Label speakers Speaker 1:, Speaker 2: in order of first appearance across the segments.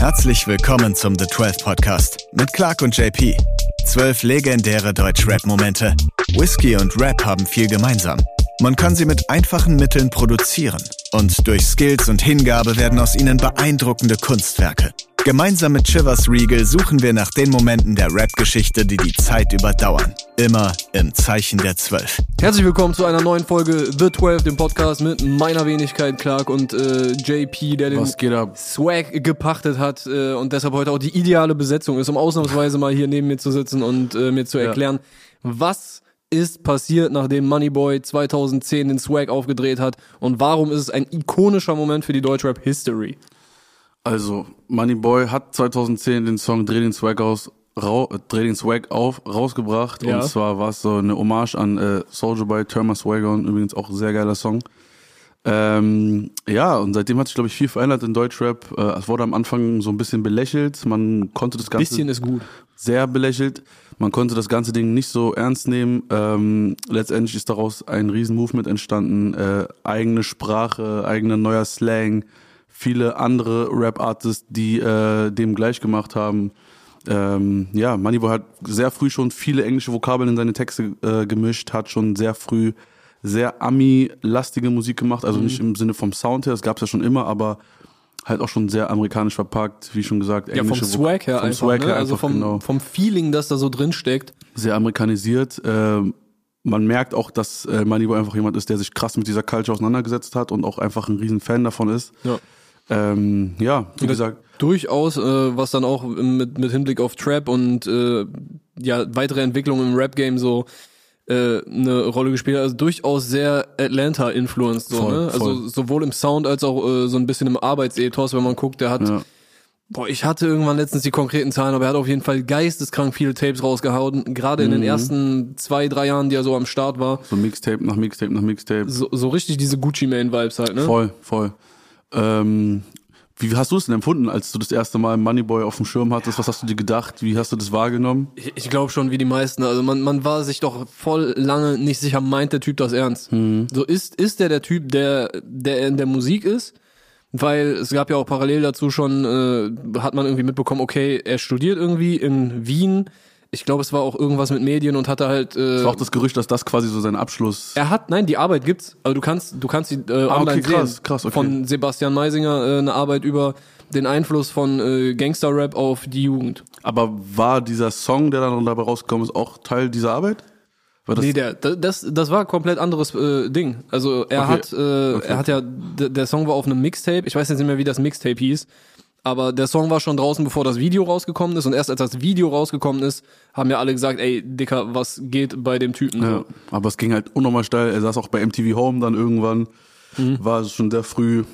Speaker 1: Herzlich willkommen zum The 12 Podcast mit Clark und JP. Zwölf legendäre Deutsch-Rap-Momente. Whisky und Rap haben viel gemeinsam. Man kann sie mit einfachen Mitteln produzieren und durch Skills und Hingabe werden aus ihnen beeindruckende Kunstwerke. Gemeinsam mit Chivers Regal suchen wir nach den Momenten der Rap-Geschichte, die die Zeit überdauern. Immer im Zeichen der Zwölf.
Speaker 2: Herzlich willkommen zu einer neuen Folge The 12, dem Podcast mit meiner Wenigkeit Clark und äh, JP, der den? Swag gepachtet hat äh, und deshalb heute auch die ideale Besetzung ist, um ausnahmsweise mal hier neben mir zu sitzen und äh, mir zu erklären, was ist passiert, nachdem Moneyboy 2010 den Swag aufgedreht hat und warum ist es ein ikonischer Moment für die Deutschrap History?
Speaker 3: Also, Moneyboy hat 2010 den Song Dreh den Swag aus, rau, äh, Dreh den Swag auf, rausgebracht.
Speaker 2: Ja.
Speaker 3: Und zwar war es so eine Hommage an äh, Soldier Boy, Turma Swagger und übrigens auch ein sehr geiler Song. Ähm, ja, und seitdem hat sich, glaube ich, viel verändert in Deutschrap. Äh, es wurde am Anfang so ein bisschen belächelt. Man konnte das Ganze
Speaker 2: Bisschen ist gut.
Speaker 3: sehr belächelt. Man konnte das ganze Ding nicht so ernst nehmen. Ähm, letztendlich ist daraus ein riesen Movement entstanden. Äh, eigene Sprache, eigener neuer Slang, viele andere Rap-Artists, die äh, dem gleich gemacht haben. Ähm, ja, Moneyboy hat sehr früh schon viele englische Vokabeln in seine Texte äh, gemischt, hat schon sehr früh sehr Ami-lastige Musik gemacht, also nicht im Sinne vom Sound her, das gab's ja schon immer, aber halt auch schon sehr amerikanisch verpackt, wie schon gesagt.
Speaker 2: Ja, vom Swag her
Speaker 3: vom
Speaker 2: einfach,
Speaker 3: Swag
Speaker 2: ne?
Speaker 3: her
Speaker 2: also
Speaker 3: einfach,
Speaker 2: vom,
Speaker 3: genau
Speaker 2: vom Feeling, das da so drin steckt.
Speaker 3: sehr amerikanisiert. Ähm, man merkt auch, dass äh, Moneyboy einfach jemand ist, der sich krass mit dieser Culture auseinandergesetzt hat und auch einfach ein riesen Fan davon ist.
Speaker 2: Ja.
Speaker 3: Ähm, ja, wie gesagt,
Speaker 2: Durchaus, äh, was dann auch mit, mit Hinblick auf Trap und äh, ja, weitere Entwicklungen im Rap-Game so äh, eine Rolle gespielt hat. Also durchaus sehr Atlanta-influenced, so,
Speaker 3: Voll,
Speaker 2: ne? Also sowohl im Sound als auch äh, so ein bisschen im Arbeitsethos, wenn man guckt, der hat,
Speaker 3: ja,
Speaker 2: boah, ich hatte irgendwann letztens die konkreten Zahlen, aber er hat auf jeden Fall geisteskrank viele Tapes rausgehauen, gerade
Speaker 3: Mhm.
Speaker 2: in den ersten zwei, drei Jahren, die er so am Start war.
Speaker 3: so Mixtape nach Mixtape nach Mixtape.
Speaker 2: So, so richtig diese Gucci-Mane-Vibes halt, ne?
Speaker 3: Voll, voll. Ähm, wie hast du es denn empfunden, als du das erste Mal Moneyboy auf dem Schirm hattest? Was hast du dir gedacht? Wie hast du das wahrgenommen?
Speaker 2: Ich, ich glaube schon wie die meisten. Also man, man war sich doch voll lange nicht sicher, meint der Typ das ernst. So ist, ist der der Typ, der, der in der Musik ist? Weil es gab ja auch parallel dazu schon, äh, hat man irgendwie mitbekommen, okay, er studiert irgendwie in Wien. Ich glaube, es war auch irgendwas mit Medien und hatte halt. Äh,
Speaker 3: Es war auch das Gerücht, dass das quasi so sein Abschluss.
Speaker 2: er hat, nein, die Arbeit gibt's. Also du kannst, du kannst die äh,
Speaker 3: Ah,
Speaker 2: online
Speaker 3: okay, krass,
Speaker 2: sehen.
Speaker 3: krass, okay.
Speaker 2: Von Sebastian Meisinger äh, eine Arbeit über den Einfluss von äh, Gangster-Rap auf die Jugend.
Speaker 3: Aber war dieser Song, der dann dabei rausgekommen ist, auch Teil dieser Arbeit? War das
Speaker 2: Nee, der, das, das war ein komplett anderes äh, Ding. Also er
Speaker 3: Okay.
Speaker 2: hat, äh, er hat ja, der Song war auf einem Mixtape. Ich weiß jetzt nicht mehr, wie das Mixtape hieß. Aber der Song war schon draußen, bevor das Video rausgekommen ist. Und erst als das Video rausgekommen ist, haben ja alle gesagt, ey, Dicker, was geht bei dem Typen?
Speaker 3: Ja, aber es ging halt unnormal steil. Er saß auch bei MTV Home dann irgendwann.
Speaker 2: Mhm.
Speaker 3: War schon sehr früh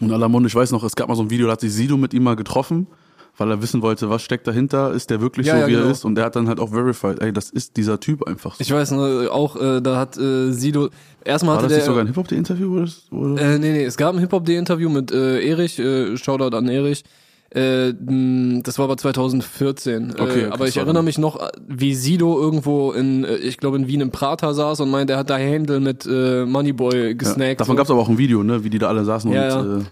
Speaker 3: in aller Munde. Ich weiß noch, es gab mal so ein Video, da hat sich Sido mit ihm mal getroffen, weil er wissen wollte, was steckt dahinter, ist der wirklich
Speaker 2: Ja,
Speaker 3: so,
Speaker 2: ja,
Speaker 3: wie er
Speaker 2: genau.
Speaker 3: ist. Und der hat dann halt auch verified, ey, das ist dieser Typ einfach. So.
Speaker 2: Ich weiß noch, auch, äh, da hat äh, Sido, erstmal
Speaker 3: War
Speaker 2: hatte
Speaker 3: das nicht
Speaker 2: der,
Speaker 3: sogar ein Hip-Hop-Interview? Oder?
Speaker 2: Äh, nee, nee, es gab ein Hip-Hop-D-Interview mit äh, Erich, äh, Shoutout an Erich. Äh, das war aber 2014.
Speaker 3: Okay, okay,
Speaker 2: äh, aber ich
Speaker 3: das war
Speaker 2: erinnere mich noch, äh, wie Sido irgendwo in, äh, ich glaube in Wien im Prater saß und meinte, er hat da Händel mit äh, Moneyboy
Speaker 3: ja.
Speaker 2: gesnackt.
Speaker 3: Davon
Speaker 2: so.
Speaker 3: gab's aber auch ein Video, ne, wie die da alle saßen
Speaker 2: Ja,
Speaker 3: und
Speaker 2: ja.
Speaker 3: Äh,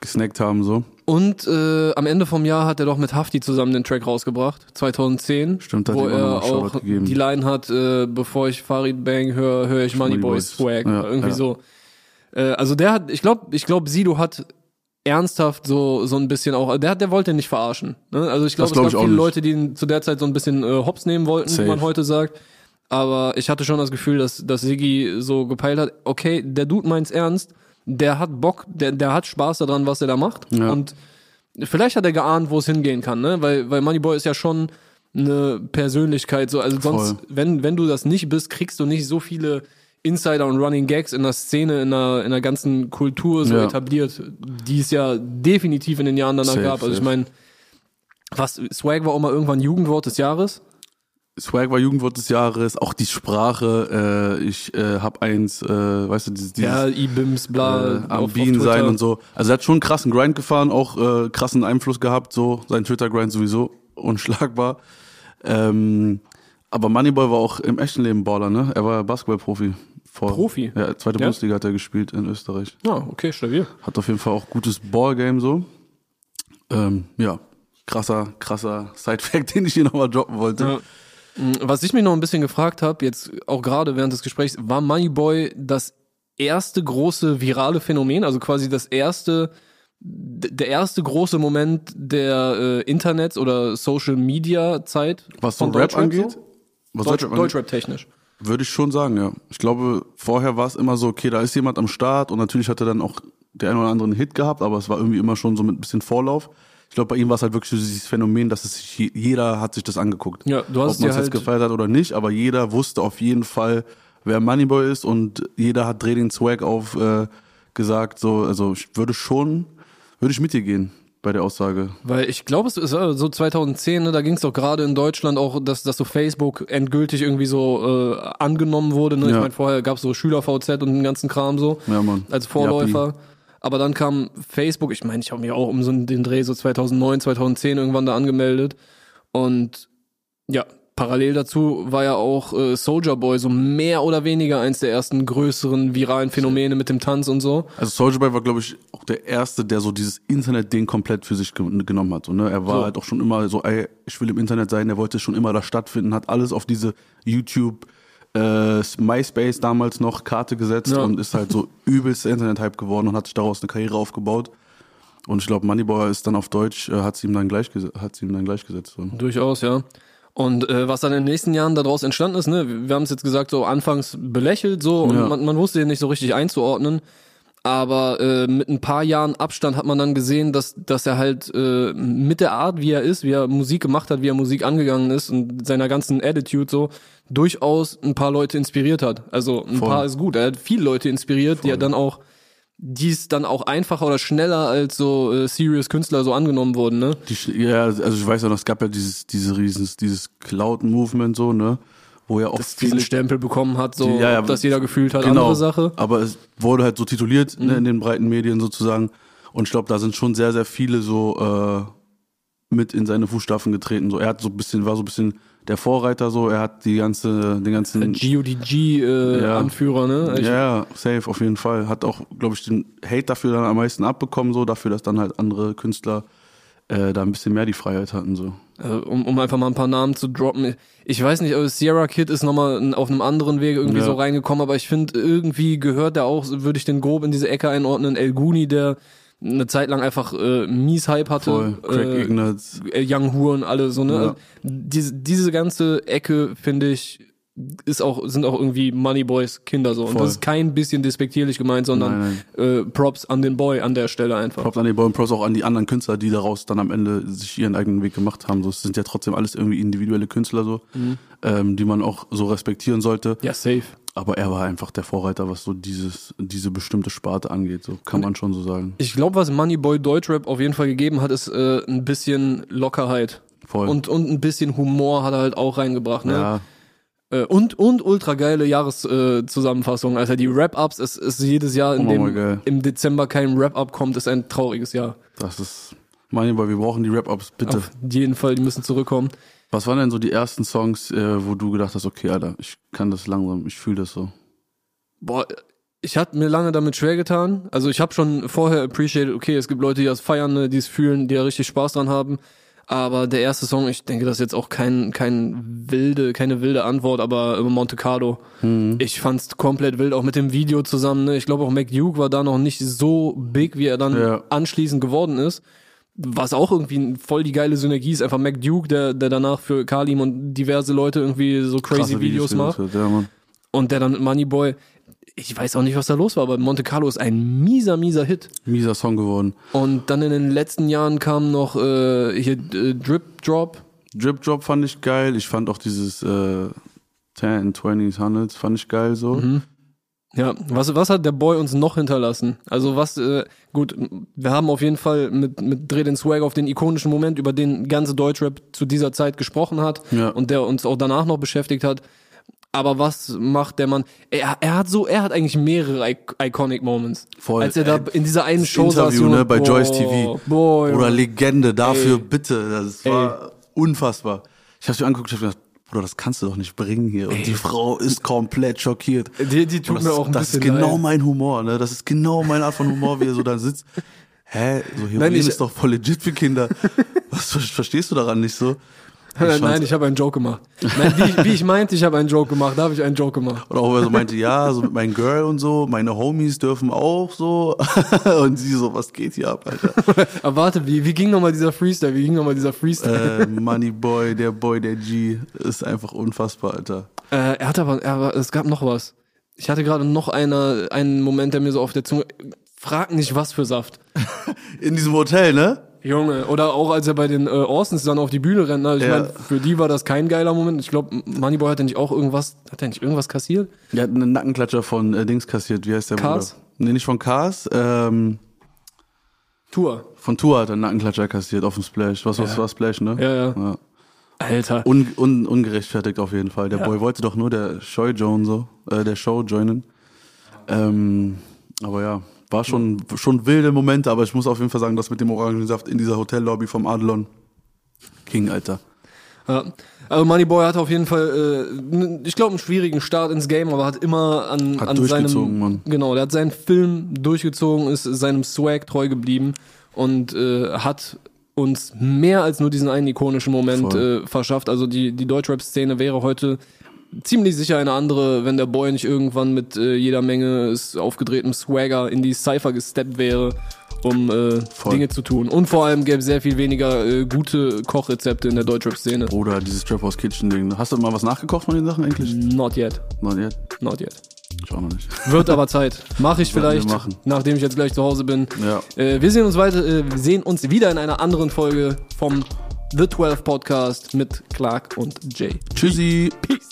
Speaker 3: gesnackt haben, so.
Speaker 2: Und äh, am Ende vom Jahr hat er doch mit Hafti zusammen den Track rausgebracht, 2010.
Speaker 3: Stimmt, hat
Speaker 2: wo
Speaker 3: auch
Speaker 2: er auch
Speaker 3: gegeben.
Speaker 2: die Line hat, äh, bevor ich Farid Bang höre, höre ich Moneyboy
Speaker 3: Moneyboy
Speaker 2: Swag.
Speaker 3: ja,
Speaker 2: irgendwie
Speaker 3: ja.
Speaker 2: so. Äh, also der hat, ich glaube, ich glaube, Sido hat ernsthaft so so ein bisschen auch, der hat, der wollte nicht verarschen. Ne? Also ich glaube,
Speaker 3: glaub
Speaker 2: es gab viele. Leute, die ihn zu der Zeit so ein bisschen äh, hops nehmen wollten, wie
Speaker 3: Safe.
Speaker 2: man heute sagt. Aber ich hatte schon das Gefühl, dass, dass Siggi so gepeilt hat, okay, der Dude meint's ernst, der hat Bock, der, der hat Spaß daran, was er da macht.
Speaker 3: Ja.
Speaker 2: Und vielleicht hat er geahnt, wo es hingehen kann, ne? Weil, weil Moneyboy ist ja schon eine Persönlichkeit, so, also sonst, wenn, wenn du das nicht bist, kriegst du nicht so viele Insider und Running Gags in der Szene, in der, in der ganzen Kultur so
Speaker 3: Ja.
Speaker 2: etabliert, die es ja definitiv in den Jahren danach
Speaker 3: Safe,
Speaker 2: gab. Also ich
Speaker 3: safe.
Speaker 2: meine, was, Swag war auch mal irgendwann Jugendwort des Jahres.
Speaker 3: Swag war Jugendwort des Jahres, auch die Sprache, äh, ich äh, hab eins, äh, weißt du, dieses, dieses
Speaker 2: Ja, E-Bims, bla,
Speaker 3: äh, am Bienen sein und so. Also er hat schon einen krassen Grind gefahren, auch äh, krassen Einfluss gehabt, so sein Twitter-Grind sowieso unschlagbar. Ähm, aber Moneyboy war auch im echten Leben Baller, ne? Er war Basketballprofi. Vor,
Speaker 2: Profi?
Speaker 3: Ja, zweite
Speaker 2: Ja?
Speaker 3: Bundesliga hat er gespielt in Österreich.
Speaker 2: Ja, okay, stabil.
Speaker 3: Hat auf jeden Fall auch gutes Ballgame so. Ähm, ja, krasser, krasser Side-Fact, den ich hier nochmal droppen wollte.
Speaker 2: Ja. Mm, Was ich mich noch ein bisschen gefragt habe, jetzt auch gerade während des Gesprächs, war Moneyboy das erste große virale Phänomen, also quasi das erste, der erste große Moment der äh, Internets oder Social Media Zeit
Speaker 3: Was
Speaker 2: von
Speaker 3: Rap angeht,
Speaker 2: so?
Speaker 3: was
Speaker 2: Deutsch,
Speaker 3: Deutschrap angeht,
Speaker 2: Deutschrap technisch.
Speaker 3: würde ich schon sagen, ja. Ich glaube, vorher war es immer so, okay, da ist jemand am Start und natürlich hat er dann auch der ein oder andere einen Hit gehabt, aber es war irgendwie immer schon so mit ein bisschen Vorlauf. Ich glaube, bei ihm war es halt wirklich so dieses Phänomen, dass es sich, je- jeder hat sich das angeguckt.
Speaker 2: Ja, du hast
Speaker 3: Ob man es
Speaker 2: halt
Speaker 3: jetzt gefeiert hat oder nicht, aber jeder wusste auf jeden Fall, wer Moneyboy ist und jeder hat Dreh den Swag auf äh, gesagt. So, also ich würde schon, würde ich mit dir gehen bei der Aussage.
Speaker 2: Weil ich glaube, es ist äh, so 2010, ne, da ging es doch gerade in Deutschland auch, dass, dass so Facebook endgültig irgendwie so äh, angenommen wurde. Ne? Ich
Speaker 3: Ja.
Speaker 2: meine, vorher gab es so Schüler-VZ und den ganzen Kram so
Speaker 3: Ja, Mann.
Speaker 2: als Vorläufer. Aber dann kam Facebook, ich meine, ich habe mich auch um so den Dreh so 2009, 2010 irgendwann da angemeldet. Und ja, parallel dazu war ja auch äh, Soldier Boy so mehr oder weniger eins der ersten größeren viralen Phänomene mit dem Tanz und so.
Speaker 3: Also Soulja Boy war, glaube ich, auch der Erste, der so dieses Internet-Ding komplett für sich ge genommen hat. So, ne? Er war
Speaker 2: So.
Speaker 3: halt auch schon immer so, ey, ich will im Internet sein, er wollte schon immer da stattfinden, hat alles auf diese YouTube, äh, MySpace damals noch Karte gesetzt
Speaker 2: Ja.
Speaker 3: und ist halt so übelster Internet-Hype geworden und hat sich daraus eine Karriere aufgebaut. Und ich glaube, Moneyboy ist dann auf Deutsch, äh, hat sie ihm dann gleich hat sie ihm dann gleichgesetzt.
Speaker 2: Durchaus, ja. Und äh, was dann in den nächsten Jahren daraus entstanden ist, ne, wir haben es jetzt gesagt, so anfangs belächelt so und
Speaker 3: Ja.
Speaker 2: man, man wusste ihn nicht so richtig einzuordnen. Aber äh, mit ein paar Jahren Abstand hat man dann gesehen, dass, dass er halt äh, mit der Art, wie er ist, wie er Musik gemacht hat, wie er Musik angegangen ist und seiner ganzen Attitude so, durchaus ein paar Leute inspiriert hat. Also ein
Speaker 3: Voll.
Speaker 2: paar ist gut. Er hat viele Leute inspiriert, die er dann auch, die es dann auch einfacher oder schneller als so äh, serious Künstler so angenommen wurden, ne?
Speaker 3: Die, ja, also ich weiß ja noch, es gab ja dieses, diese riesen, dieses Cloud-Movement so, ne? Wo ja auch
Speaker 2: diesen Stempel bekommen hat, so,
Speaker 3: Die- ja, ja,
Speaker 2: ob das jeder gefühlt hat,
Speaker 3: genau,
Speaker 2: andere Sache.
Speaker 3: Aber es wurde halt so tituliert
Speaker 2: Mhm.
Speaker 3: ne, in den breiten Medien sozusagen. Und ich glaube, da sind schon sehr, sehr viele so äh, mit in seine Fußstapfen getreten. So, er hat so ein bisschen, war so ein bisschen der Vorreiter so. Er hat die ganze, den ganzen
Speaker 2: GODG-Anführer, äh,
Speaker 3: Ja.
Speaker 2: Anführer, ne? Ich,
Speaker 3: ja, ja, safe auf jeden Fall. Hat auch, glaube ich, den Hate dafür dann am meisten abbekommen, so dafür, dass dann halt andere Künstler äh, da ein bisschen mehr die Freiheit hatten. so.
Speaker 2: Äh, um, um einfach mal ein paar Namen zu droppen. Ich weiß nicht, aber Sierra Kid ist nochmal auf einem anderen Weg irgendwie
Speaker 3: Ja.
Speaker 2: so reingekommen, aber ich finde, irgendwie gehört der auch, würde ich den grob in diese Ecke einordnen, El Guni, der eine Zeit lang einfach äh, mies Hype hatte.
Speaker 3: Voll. Craig
Speaker 2: äh,
Speaker 3: Ignatz.
Speaker 2: Young Hu und alle so, ne?
Speaker 3: Ja.
Speaker 2: Also, diese, diese ganze Ecke, finde ich, ist auch, sind auch irgendwie Moneyboys Kinder so. Und
Speaker 3: Voll.
Speaker 2: das ist kein bisschen despektierlich gemeint, sondern
Speaker 3: Nein,
Speaker 2: Äh, Props an den Boy an der Stelle einfach.
Speaker 3: Props an die Boy und Props auch an die anderen Künstler, die daraus dann am Ende sich ihren eigenen Weg gemacht haben. So, es sind ja trotzdem alles irgendwie individuelle Künstler so,
Speaker 2: Mhm.
Speaker 3: ähm, die man auch so respektieren sollte.
Speaker 2: Ja, safe.
Speaker 3: Aber er war einfach der Vorreiter, was so dieses, diese bestimmte Sparte angeht. So kann man schon so sagen.
Speaker 2: Ich glaube, was Moneyboy Deutschrap auf jeden Fall gegeben hat, ist äh, ein bisschen Lockerheit.
Speaker 3: Voll.
Speaker 2: Und, und ein bisschen Humor hat er halt auch reingebracht. Ne?
Speaker 3: ja,
Speaker 2: und, und ultra geile Jahreszusammenfassung. Äh, also die Wrap-Ups, es ist jedes Jahr, in
Speaker 3: Oh,
Speaker 2: dem im Dezember kein Wrap-Up kommt, ist ein trauriges Jahr.
Speaker 3: das ist Moneyboy, wir brauchen die Rap-Ups, bitte.
Speaker 2: Auf jeden Fall, die müssen zurückkommen.
Speaker 3: Was waren denn so die ersten Songs, äh, wo du gedacht hast, okay, Alter, ich kann das langsam, ich fühle das so.
Speaker 2: Boah, ich hatte mir lange damit schwer getan. Also ich habe schon vorher appreciated, okay, es gibt Leute, die das feiern, ne, die es fühlen, die da richtig Spaß dran haben. Aber der erste Song, ich denke, das ist jetzt auch kein, kein wilde, keine wilde Antwort, aber Monte Carlo. Ich fand's komplett wild, auch mit dem Video zusammen. Ne? Ich glaube auch Mac Duke war da noch nicht so big, wie er dann
Speaker 3: Ja.
Speaker 2: anschließend geworden ist. Was auch irgendwie voll die geile Synergie ist, einfach Mac Duke, der, der danach für Kalim und diverse Leute irgendwie so crazy
Speaker 3: Krasse
Speaker 2: Videos macht.
Speaker 3: hat, Ja, Mann.
Speaker 2: Und der dann mit Moneyboy, ich weiß auch nicht, was da los war, aber Monte Carlo ist ein mieser, mieser Hit.
Speaker 3: Mieser Song geworden.
Speaker 2: Und dann in den letzten Jahren kam noch äh, hier äh, Drip Drop.
Speaker 3: Drip Drop fand ich geil. Ich fand auch dieses äh, 10, 20s, 100s fand ich geil so.
Speaker 2: Mhm. Ja, was, was hat der Boy uns noch hinterlassen? Also was, äh, gut, wir haben auf jeden Fall mit, mit Dreh den Swag auf den ikonischen Moment, über den ganze Deutschrap zu dieser Zeit gesprochen hat
Speaker 3: Ja.
Speaker 2: und der uns auch danach noch beschäftigt hat. Aber was macht der Mann? Er, er hat so, er hat eigentlich mehrere I iconic Moments.
Speaker 3: Voll.
Speaker 2: Als er da
Speaker 3: Ey,
Speaker 2: in dieser einen
Speaker 3: das
Speaker 2: Show saß.
Speaker 3: Interview,
Speaker 2: Junge,
Speaker 3: ne, bei
Speaker 2: boah,
Speaker 3: Joyce TV.
Speaker 2: Boah.
Speaker 3: Oder Legende, dafür
Speaker 2: Ey.
Speaker 3: bitte. Das war unfassbar. Ich hab's mir angeguckt, ich hab gedacht, Bruder, das kannst du doch nicht bringen hier. Und die Frau ist komplett schockiert.
Speaker 2: Die, die tut
Speaker 3: Und
Speaker 2: mir
Speaker 3: das,
Speaker 2: auch ein
Speaker 3: das ist genau
Speaker 2: leid.
Speaker 3: mein Humor, ne? Das ist genau meine Art von Humor, wie er so da sitzt. hä, so Heroin
Speaker 2: Nein, ich-
Speaker 3: ist doch voll legit für Kinder. Was ver- verstehst du daran nicht so?
Speaker 2: Nein,
Speaker 3: fand's-
Speaker 2: ich habe einen Joke gemacht. Nein, wie, ich, wie ich meinte, ich habe einen Joke gemacht, da habe ich einen Joke gemacht.
Speaker 3: Oder auch, weil er so meinte, ja, so mit meinem Girl und so, meine Homies dürfen auch so. und sie so, was geht hier ab, Alter?
Speaker 2: Aber warte, wie, wie ging nochmal dieser Freestyle? Wie ging nochmal dieser Freestyle?
Speaker 3: äh, Money Boy, der Boy, der G, ist einfach unfassbar, Alter.
Speaker 2: Äh, er hat aber, er es gab noch was. Ich hatte gerade noch eine, einen Moment, der mir so auf der Zunge. Frag nicht, was für Saft.
Speaker 3: In diesem Hotel, ne?
Speaker 2: Junge, oder auch als er bei den äh, Orsons dann auf die Bühne rennt. Also ich
Speaker 3: Ja.
Speaker 2: meine, für die war das kein geiler Moment. Ich glaube, Moneyboy hat ja nicht auch irgendwas, hat er nicht irgendwas kassiert?
Speaker 3: Der hat einen Nackenklatscher von äh, Dings kassiert, wie heißt der
Speaker 2: Cars?
Speaker 3: Bruder? Nee, nicht von Cars, ähm,
Speaker 2: Tour.
Speaker 3: von Tour hat er einen Nackenklatscher kassiert auf dem Splash. Was, was war Splash, ne?
Speaker 2: Ja, ja.
Speaker 3: ja.
Speaker 2: Alter.
Speaker 3: Un, un, ungerechtfertigt auf jeden Fall. Der
Speaker 2: Ja.
Speaker 3: Boy wollte doch nur der Show joinen, so, äh, der Show joinen. Ähm, aber ja, war schon, schon wilde Momente, aber ich muss auf jeden Fall sagen, das mit dem Orangensaft in dieser Hotellobby vom Adlon. King, Alter.
Speaker 2: Ja. Also Moneyboy hat auf jeden Fall, äh, ich glaube, einen schwierigen Start ins Game, aber hat immer an,
Speaker 3: Hat
Speaker 2: an
Speaker 3: durchgezogen,
Speaker 2: seinem,
Speaker 3: Mann.
Speaker 2: genau, der hat seinen Film durchgezogen, ist seinem Swag treu geblieben und äh, hat uns mehr als nur diesen einen ikonischen Moment äh, verschafft. Also die, die Deutschrap-Szene wäre heute ziemlich sicher eine andere, wenn der Boy nicht irgendwann mit äh, jeder Menge aufgedrehtem Swagger in die Cypher gesteppt wäre, um äh. Dinge zu tun. Und vor allem gäbe es sehr viel weniger äh, gute Kochrezepte in der Deutschrap-Szene.
Speaker 3: Bruder, dieses Trap House Kitchen Ding. Hast du mal was nachgekocht von den Sachen eigentlich?
Speaker 2: Not yet.
Speaker 3: Not yet.
Speaker 2: Not yet.
Speaker 3: Ich auch noch nicht.
Speaker 2: Wird aber Zeit. Mache ich
Speaker 3: wir
Speaker 2: vielleicht,
Speaker 3: machen.
Speaker 2: nachdem ich jetzt gleich zu Hause bin.
Speaker 3: Ja.
Speaker 2: Äh, wir sehen uns weiter, äh, wir sehen uns wieder in einer anderen Folge vom The 12 Podcast mit Clark und Jay.
Speaker 3: Tschüssi.
Speaker 2: Peace.